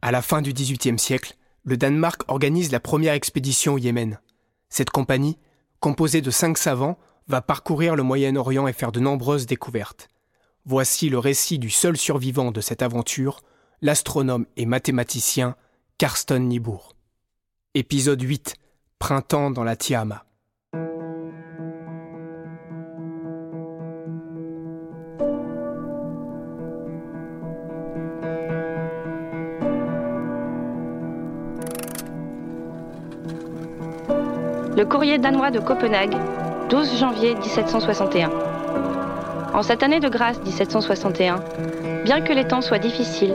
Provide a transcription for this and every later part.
À la fin du XVIIIe siècle, le Danemark organise la première expédition au Yémen. Cette compagnie, composée de cinq savants, va parcourir le Moyen-Orient et faire de nombreuses découvertes. Voici le récit du seul survivant de cette aventure, l'astronome et mathématicien Karsten Niebuhr. Épisode 8 Printemps dans la Tiama. Le courrier danois de Copenhague, 12 janvier 1761. En cette année de grâce 1761, bien que les temps soient difficiles,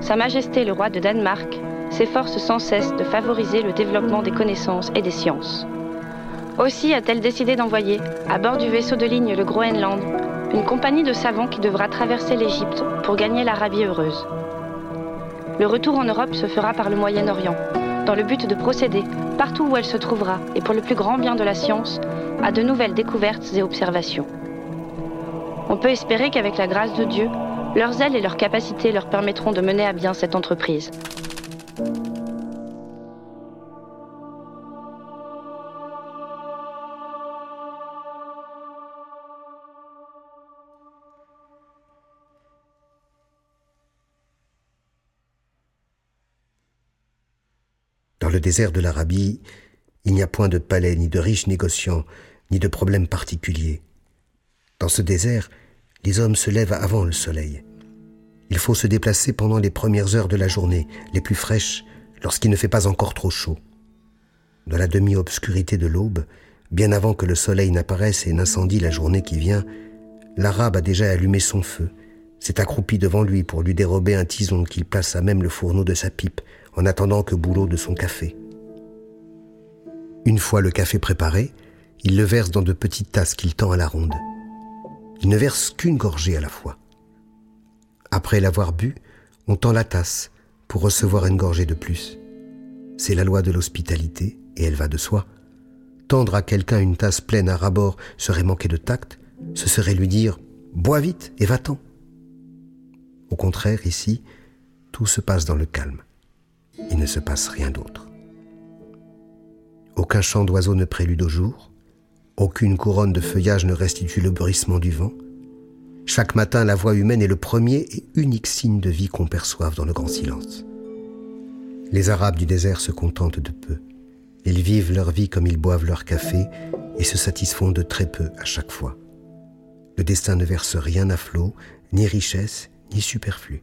Sa Majesté le roi de Danemark s'efforce sans cesse de favoriser le développement des connaissances et des sciences. Aussi a-t-elle décidé d'envoyer, à bord du vaisseau de ligne le Groenland, une compagnie de savants qui devra traverser l'Égypte pour gagner l'Arabie heureuse. Le retour en Europe se fera par le Moyen-Orient, dans le but de procéder, partout où elle se trouvera, et pour le plus grand bien de la science, à de nouvelles découvertes et observations. On peut espérer qu'avec la grâce de Dieu, leurs ailes et leurs capacités leur permettront de mener à bien cette entreprise. Dans le désert de l'Arabie, il n'y a point de palais, ni de riches négociants, ni de problèmes particuliers. Dans ce désert, les hommes se lèvent avant le soleil. Il faut se déplacer pendant les premières heures de la journée, les plus fraîches, lorsqu'il ne fait pas encore trop chaud. Dans la demi-obscurité de l'aube, bien avant que le soleil n'apparaisse et n'incendie la journée qui vient, l'Arabe a déjà allumé son feu, s'est accroupi devant lui pour lui dérober un tison qu'il place à même le fourneau de sa pipe en attendant que boulot de son café. Une fois le café préparé, il le verse dans de petites tasses qu'il tend à la ronde. Il ne verse qu'une gorgée à la fois. Après l'avoir bu, on tend la tasse pour recevoir une gorgée de plus. C'est la loi de l'hospitalité, et elle va de soi. Tendre à quelqu'un une tasse pleine à rabord serait manquer de tact, ce serait lui dire ⁇ Bois vite et va-t'en !⁇ Au contraire, ici, tout se passe dans le calme. Il ne se passe rien d'autre. Aucun chant d'oiseau ne prélude au jour, aucune couronne de feuillage ne restitue le bruissement du vent. Chaque matin, la voix humaine est le premier et unique signe de vie qu'on perçoive dans le grand silence. Les Arabes du désert se contentent de peu. Ils vivent leur vie comme ils boivent leur café et se satisfont de très peu à chaque fois. Le destin ne verse rien à flot, ni richesse, ni superflu.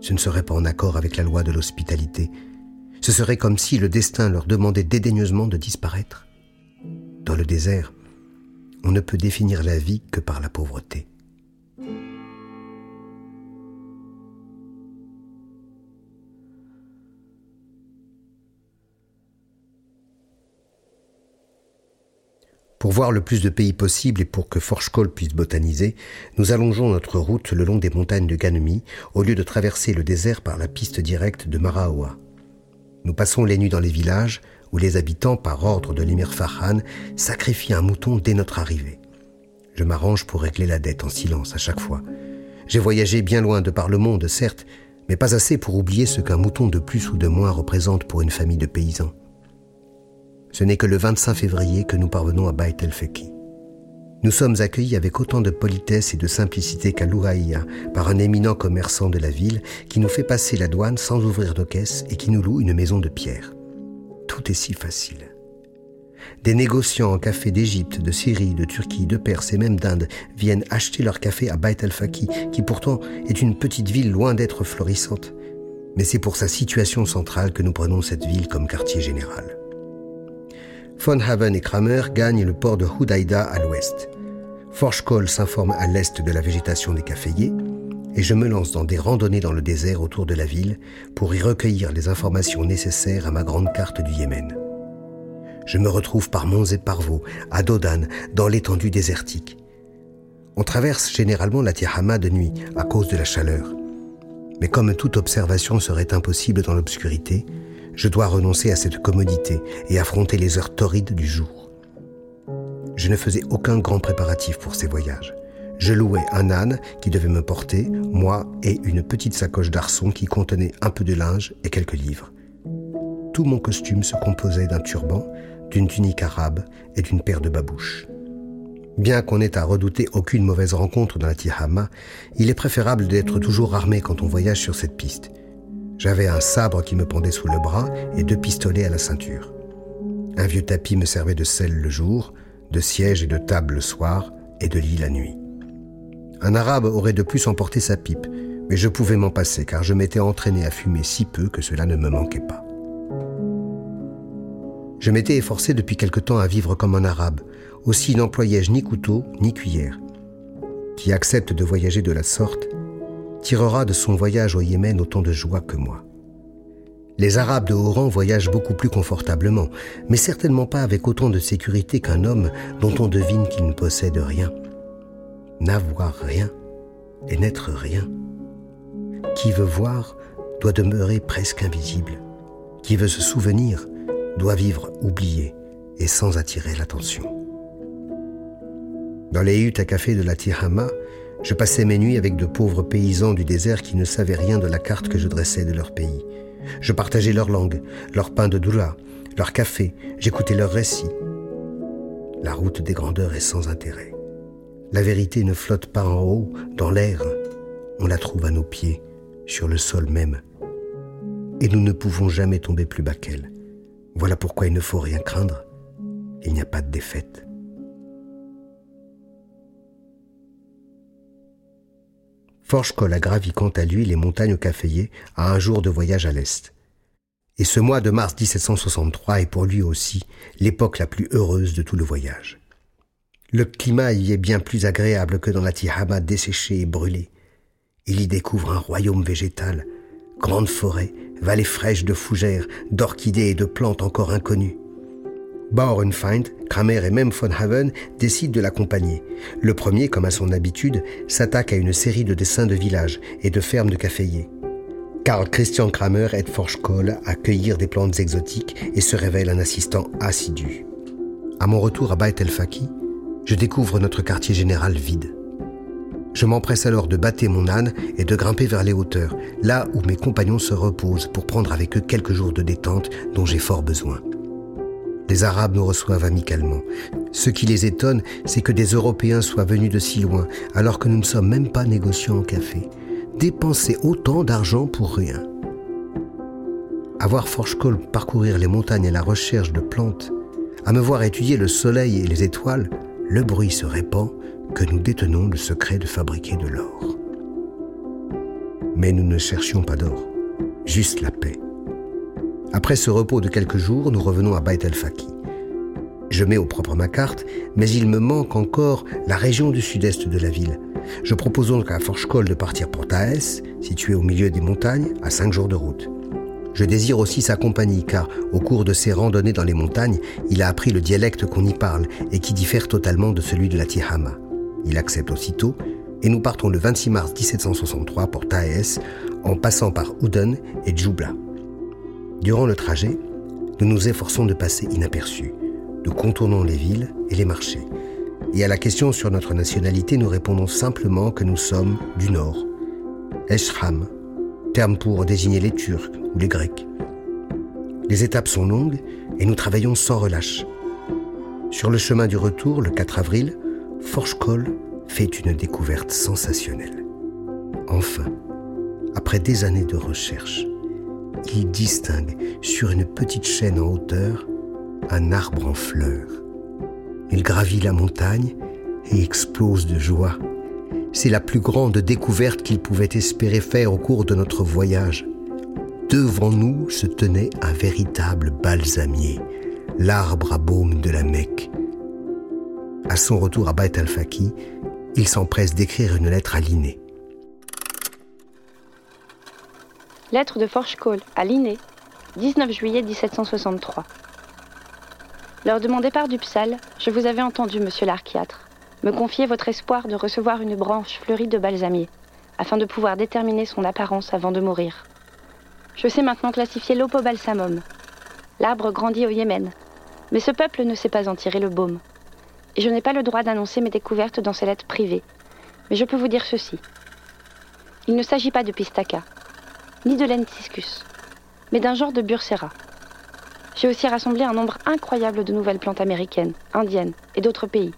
Ce ne serait pas en accord avec la loi de l'hospitalité. Ce serait comme si le destin leur demandait dédaigneusement de disparaître. Dans le désert, on ne peut définir la vie que par la pauvreté. Pour voir le plus de pays possible et pour que Forchkol puisse botaniser, nous allongeons notre route le long des montagnes de Ganemi au lieu de traverser le désert par la piste directe de Maraoa. Nous passons les nuits dans les villages où les habitants, par ordre de l'émir Farhan, sacrifient un mouton dès notre arrivée. Je m'arrange pour régler la dette en silence à chaque fois. J'ai voyagé bien loin de par le monde, certes, mais pas assez pour oublier ce qu'un mouton de plus ou de moins représente pour une famille de paysans. Ce n'est que le 25 février que nous parvenons à Bait el-Feki. Nous sommes accueillis avec autant de politesse et de simplicité qu'à Louhaïa par un éminent commerçant de la ville qui nous fait passer la douane sans ouvrir nos caisses et qui nous loue une maison de pierre. Tout est si facile. Des négociants en café d'Égypte, de Syrie, de Turquie, de Perse et même d'Inde viennent acheter leur café à Bait el-Faki, qui pourtant est une petite ville loin d'être florissante. Mais c'est pour sa situation centrale que nous prenons cette ville comme quartier général. Von Haven et Kramer gagnent le port de Hudaida à l'ouest. Forchkol s'informe à l'est de la végétation des caféiers et je me lance dans des randonnées dans le désert autour de la ville pour y recueillir les informations nécessaires à ma grande carte du Yémen. Je me retrouve par monts et par vaux, à Dodan, dans l'étendue désertique. On traverse généralement la Tihama de nuit à cause de la chaleur. Mais comme toute observation serait impossible dans l'obscurité, je dois renoncer à cette commodité et affronter les heures torrides du jour. Je ne faisais aucun grand préparatif pour ces voyages. Je louais un âne qui devait me porter, moi et une petite sacoche d'arçon qui contenait un peu de linge et quelques livres. Tout mon costume se composait d'un turban, d'une tunique arabe et d'une paire de babouches. Bien qu'on ait à redouter aucune mauvaise rencontre dans la Tihama, il est préférable d'être toujours armé quand on voyage sur cette piste. J'avais un sabre qui me pendait sous le bras et deux pistolets à la ceinture. Un vieux tapis me servait de selle le jour, de siège et de table le soir et de lit la nuit. Un arabe aurait de plus emporté sa pipe, mais je pouvais m'en passer car je m'étais entraîné à fumer si peu que cela ne me manquait pas. Je m'étais efforcé depuis quelque temps à vivre comme un arabe, aussi n'employais-je ni couteau ni cuillère. Qui accepte de voyager de la sorte tirera de son voyage au Yémen autant de joie que moi. Les Arabes de haut rang voyagent beaucoup plus confortablement, mais certainement pas avec autant de sécurité qu'un homme dont on devine qu'il ne possède rien n'avoir rien et n'être rien. Qui veut voir doit demeurer presque invisible. Qui veut se souvenir doit vivre oublié et sans attirer l'attention. Dans les huttes à café de la Tihama, je passais mes nuits avec de pauvres paysans du désert qui ne savaient rien de la carte que je dressais de leur pays. Je partageais leur langue, leur pain de doula, leur café, j'écoutais leurs récits. La route des grandeurs est sans intérêt. La vérité ne flotte pas en haut, dans l'air. On la trouve à nos pieds, sur le sol même. Et nous ne pouvons jamais tomber plus bas qu'elle. Voilà pourquoi il ne faut rien craindre. Il n'y a pas de défaite. Forge-Col a gravi quant à lui les montagnes caféiers à un jour de voyage à l'est. Et ce mois de mars 1763 est pour lui aussi l'époque la plus heureuse de tout le voyage. Le climat y est bien plus agréable que dans la Tihama desséchée et brûlée. Il y découvre un royaume végétal, grandes forêts, vallées fraîches de fougères, d'orchidées et de plantes encore inconnues. Bauernfeind, Kramer et même von Haven décident de l'accompagner. Le premier, comme à son habitude, s'attaque à une série de dessins de villages et de fermes de caféiers. Karl Christian Kramer aide Forschkoll à cueillir des plantes exotiques et se révèle un assistant assidu. À mon retour à Beit el-Faki, je découvre notre quartier général vide. Je m'empresse alors de battre mon âne et de grimper vers les hauteurs, là où mes compagnons se reposent pour prendre avec eux quelques jours de détente dont j'ai fort besoin. Les Arabes nous reçoivent amicalement. Ce qui les étonne, c'est que des Européens soient venus de si loin, alors que nous ne sommes même pas négociants en café. Dépenser autant d'argent pour rien. Avoir Forchkol parcourir les montagnes à la recherche de plantes, à me voir étudier le soleil et les étoiles, le bruit se répand que nous détenons le secret de fabriquer de l'or. Mais nous ne cherchions pas d'or, juste la paix. Après ce repos de quelques jours, nous revenons à Beit el-Faki. Je mets au propre ma carte, mais il me manque encore la région du sud-est de la ville. Je propose donc à Forchkol de partir pour Taès, situé au milieu des montagnes, à cinq jours de route. Je désire aussi sa compagnie car, au cours de ses randonnées dans les montagnes, il a appris le dialecte qu'on y parle et qui diffère totalement de celui de la Tihama. Il accepte aussitôt et nous partons le 26 mars 1763 pour Taès en passant par Ouden et Djoubla. Durant le trajet, nous nous efforçons de passer inaperçus. Nous contournons les villes et les marchés. Et à la question sur notre nationalité, nous répondons simplement que nous sommes du Nord. Eshram, terme pour désigner les Turcs ou les Grecs. Les étapes sont longues et nous travaillons sans relâche. Sur le chemin du retour, le 4 avril, Forchkol fait une découverte sensationnelle. Enfin, après des années de recherche, il distingue sur une petite chaîne en hauteur un arbre en fleurs. Il gravit la montagne et explose de joie. C'est la plus grande découverte qu'il pouvait espérer faire au cours de notre voyage. Devant nous se tenait un véritable balsamier, l'arbre à baume de la Mecque. À son retour à Bait al-Faki, il s'empresse d'écrire une lettre à Linné. Lettre de Forchkol à Linné, 19 juillet 1763. Lors de mon départ du Psal, je vous avais entendu, monsieur l'archiatre me confier votre espoir de recevoir une branche fleurie de balsamier, afin de pouvoir déterminer son apparence avant de mourir. Je sais maintenant classifier l'opobalsamum. L'arbre grandit au Yémen, mais ce peuple ne sait pas en tirer le baume. Et je n'ai pas le droit d'annoncer mes découvertes dans ces lettres privées, mais je peux vous dire ceci. Il ne s'agit pas de pistaka, ni de lentiscus, mais d'un genre de bursera. J'ai aussi rassemblé un nombre incroyable de nouvelles plantes américaines, indiennes et d'autres pays.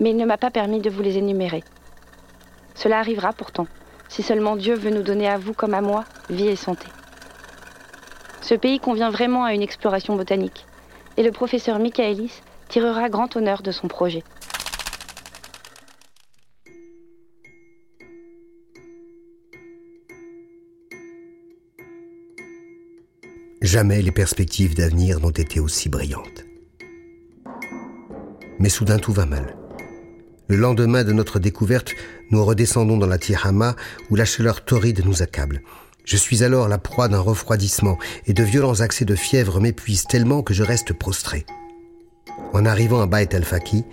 Mais il ne m'a pas permis de vous les énumérer. Cela arrivera pourtant, si seulement Dieu veut nous donner à vous comme à moi vie et santé. Ce pays convient vraiment à une exploration botanique, et le professeur Michaelis tirera grand honneur de son projet. Jamais les perspectives d'avenir n'ont été aussi brillantes. Mais soudain tout va mal. Le lendemain de notre découverte, nous redescendons dans la Tihama où la chaleur torride nous accable. Je suis alors la proie d'un refroidissement et de violents accès de fièvre m'épuisent tellement que je reste prostré. En arrivant à Bait el-Faki,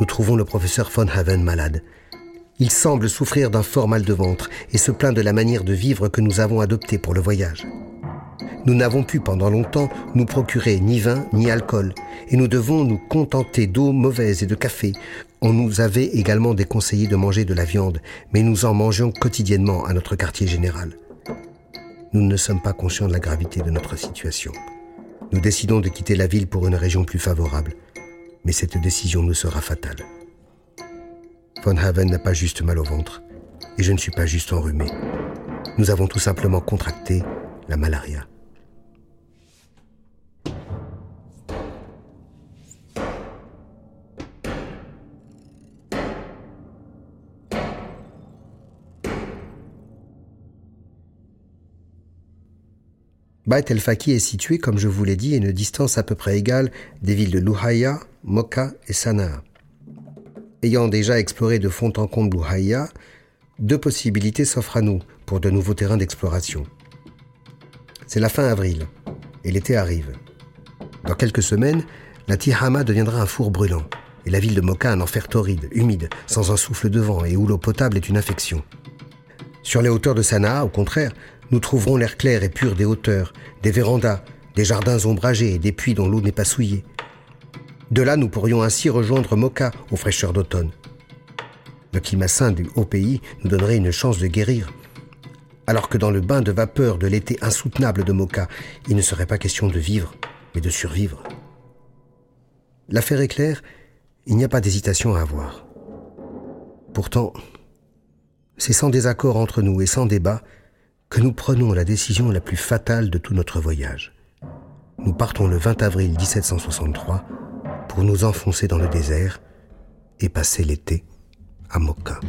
nous trouvons le professeur von Haven malade. Il semble souffrir d'un fort mal de ventre et se plaint de la manière de vivre que nous avons adoptée pour le voyage. Nous n'avons pu pendant longtemps nous procurer ni vin ni alcool, et nous devons nous contenter d'eau mauvaise et de café. On nous avait également déconseillé de manger de la viande, mais nous en mangeons quotidiennement à notre quartier général. Nous ne sommes pas conscients de la gravité de notre situation. Nous décidons de quitter la ville pour une région plus favorable, mais cette décision nous sera fatale. Von Haven n'a pas juste mal au ventre, et je ne suis pas juste enrhumé. Nous avons tout simplement contracté la malaria. Bait el-Faki est situé, comme je vous l'ai dit, à une distance à peu près égale des villes de Luhaya, Moka et Sanaa. Ayant déjà exploré de fond en comble Luhaya, deux possibilités s'offrent à nous pour de nouveaux terrains d'exploration. C'est la fin avril et l'été arrive. Dans quelques semaines, la Tihama deviendra un four brûlant et la ville de Moka un enfer torride, humide, sans un souffle de vent et où l'eau potable est une infection. Sur les hauteurs de Sanaa, au contraire, nous trouverons l'air clair et pur des hauteurs, des vérandas, des jardins ombragés et des puits dont l'eau n'est pas souillée. De là, nous pourrions ainsi rejoindre Moka aux fraîcheurs d'automne. Le climat sain du haut pays nous donnerait une chance de guérir. Alors que dans le bain de vapeur de l'été insoutenable de Moka, il ne serait pas question de vivre, mais de survivre. L'affaire est claire, il n'y a pas d'hésitation à avoir. Pourtant, c'est sans désaccord entre nous et sans débat que nous prenons la décision la plus fatale de tout notre voyage. Nous partons le 20 avril 1763 pour nous enfoncer dans le désert et passer l'été à Moka.